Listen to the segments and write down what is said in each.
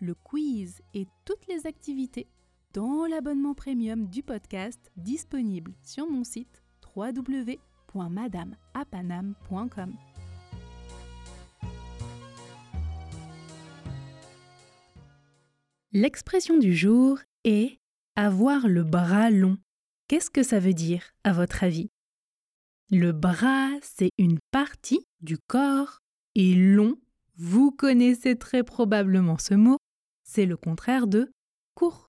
le quiz et toutes les activités dans l'abonnement premium du podcast disponible sur mon site www.madameapanam.com. L'expression du jour est avoir le bras long. Qu'est-ce que ça veut dire, à votre avis? Le bras, c'est une partie du corps et long, vous connaissez très probablement ce mot, c'est le contraire de court.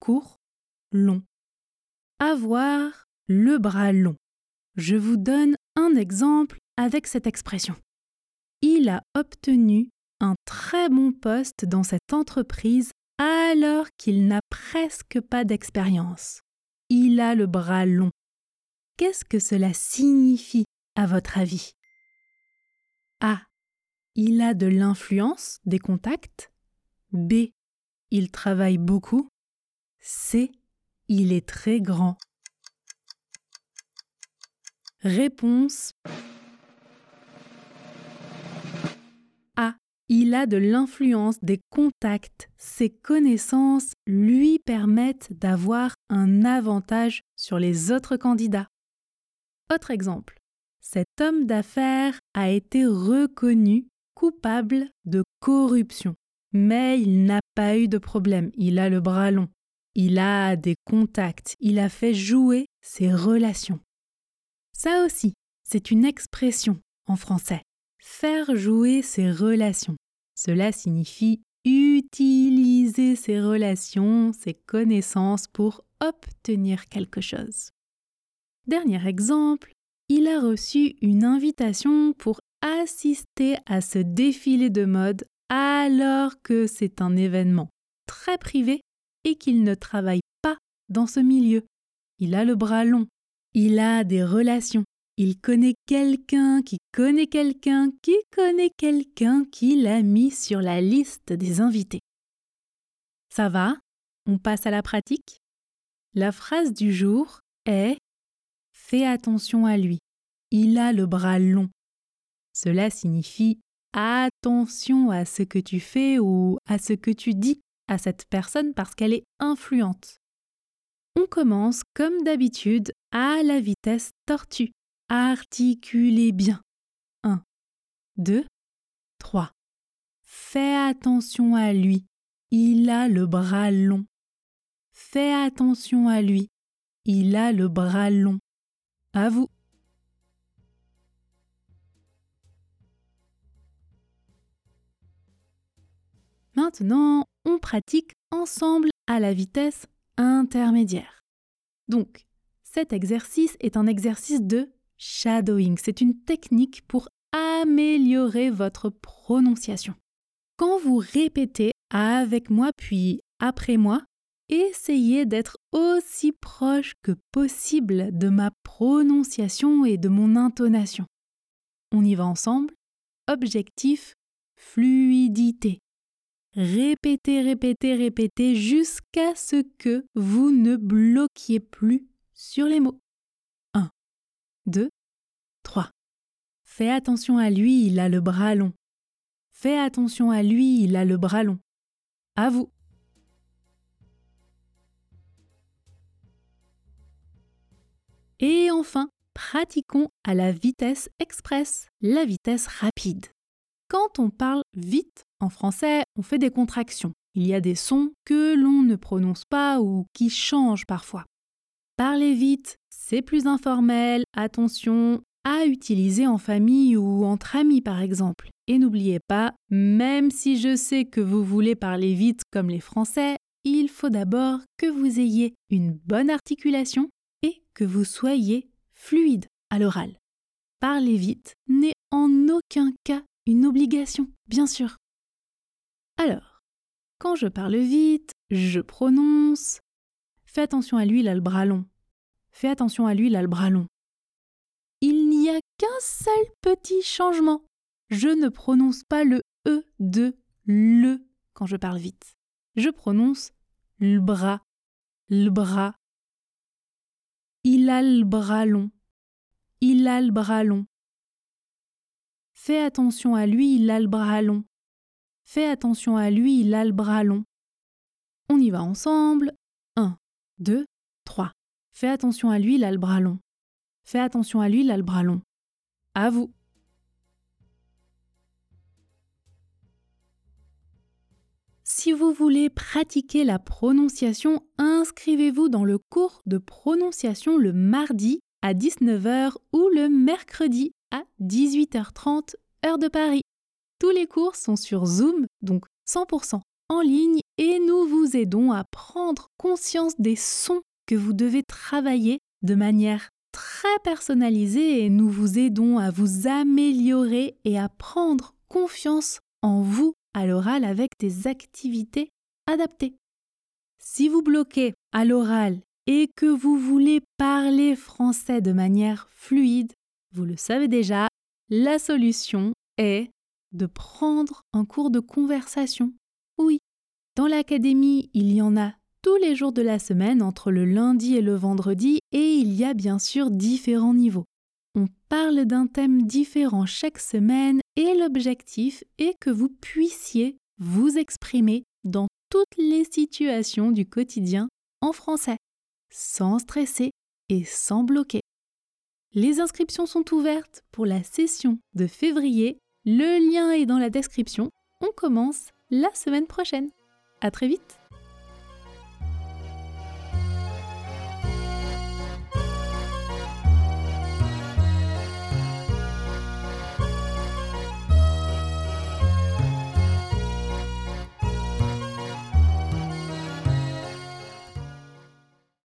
Court, long. Avoir le bras long. Je vous donne un exemple avec cette expression. Il a obtenu un très bon poste dans cette entreprise alors qu'il n'a presque pas d'expérience. Il a le bras long. Qu'est-ce que cela signifie à votre avis? A. Il a de l'influence, des contacts. B. Il travaille beaucoup. C. Il est très grand. Réponse A. Il a de l'influence des contacts. Ses connaissances lui permettent d'avoir un avantage sur les autres candidats. Autre exemple. Cet homme d'affaires a été reconnu coupable de corruption. Mais il n'a pas eu de problème, il a le bras long, il a des contacts, il a fait jouer ses relations. Ça aussi, c'est une expression en français. Faire jouer ses relations. Cela signifie utiliser ses relations, ses connaissances pour obtenir quelque chose. Dernier exemple, il a reçu une invitation pour assister à ce défilé de mode alors que c'est un événement très privé et qu'il ne travaille pas dans ce milieu. Il a le bras long, il a des relations, il connaît quelqu'un qui connaît quelqu'un qui connaît quelqu'un qui l'a mis sur la liste des invités. Ça va? On passe à la pratique? La phrase du jour est Fais attention à lui. Il a le bras long. Cela signifie attention à ce que tu fais ou à ce que tu dis à cette personne parce qu'elle est influente. On commence comme d'habitude à la vitesse tortue. Articulez bien. 1, 2, 3. Fais attention à lui. Il a le bras long. Fais attention à lui. Il a le bras long. À vous. Maintenant, on pratique ensemble à la vitesse intermédiaire. Donc, cet exercice est un exercice de shadowing. C'est une technique pour améliorer votre prononciation. Quand vous répétez avec moi puis après moi, essayez d'être aussi proche que possible de ma prononciation et de mon intonation. On y va ensemble. Objectif fluidité. Répétez, répétez, répétez jusqu'à ce que vous ne bloquiez plus sur les mots. 1, 2, 3. Fais attention à lui, il a le bras long. Fais attention à lui, il a le bras long. À vous. Et enfin, pratiquons à la vitesse express, la vitesse rapide. Quand on parle vite en français, on fait des contractions. Il y a des sons que l'on ne prononce pas ou qui changent parfois. Parler vite, c'est plus informel, attention à utiliser en famille ou entre amis par exemple. Et n'oubliez pas, même si je sais que vous voulez parler vite comme les Français, il faut d'abord que vous ayez une bonne articulation et que vous soyez fluide à l'oral. Parler vite n'est en aucun cas une obligation, bien sûr. Alors, Quand je parle vite, je prononce. Fais attention à lui, il a le bras long. Fais attention à lui, il a le bras long. Il n'y a qu'un seul petit changement. Je ne prononce pas le E de le quand je parle vite. Je prononce le bras, le bras. Il a le bras long. Il a le bras long. Fais attention à lui, il a. Fais attention à lui, il a long. On y va ensemble. 1, 2, 3. Fais attention à lui, il a long. Fais attention à lui, il a long. À vous. Si vous voulez pratiquer la prononciation, inscrivez-vous dans le cours de prononciation le mardi à 19h ou le mercredi à 18h30 heure de Paris. Tous les cours sont sur Zoom, donc 100% en ligne, et nous vous aidons à prendre conscience des sons que vous devez travailler de manière très personnalisée et nous vous aidons à vous améliorer et à prendre confiance en vous à l'oral avec des activités adaptées. Si vous bloquez à l'oral et que vous voulez parler français de manière fluide, vous le savez déjà, la solution est de prendre un cours de conversation. Oui, dans l'académie, il y en a tous les jours de la semaine entre le lundi et le vendredi et il y a bien sûr différents niveaux. On parle d'un thème différent chaque semaine et l'objectif est que vous puissiez vous exprimer dans toutes les situations du quotidien en français, sans stresser et sans bloquer. Les inscriptions sont ouvertes pour la session de février. Le lien est dans la description. On commence la semaine prochaine. À très vite!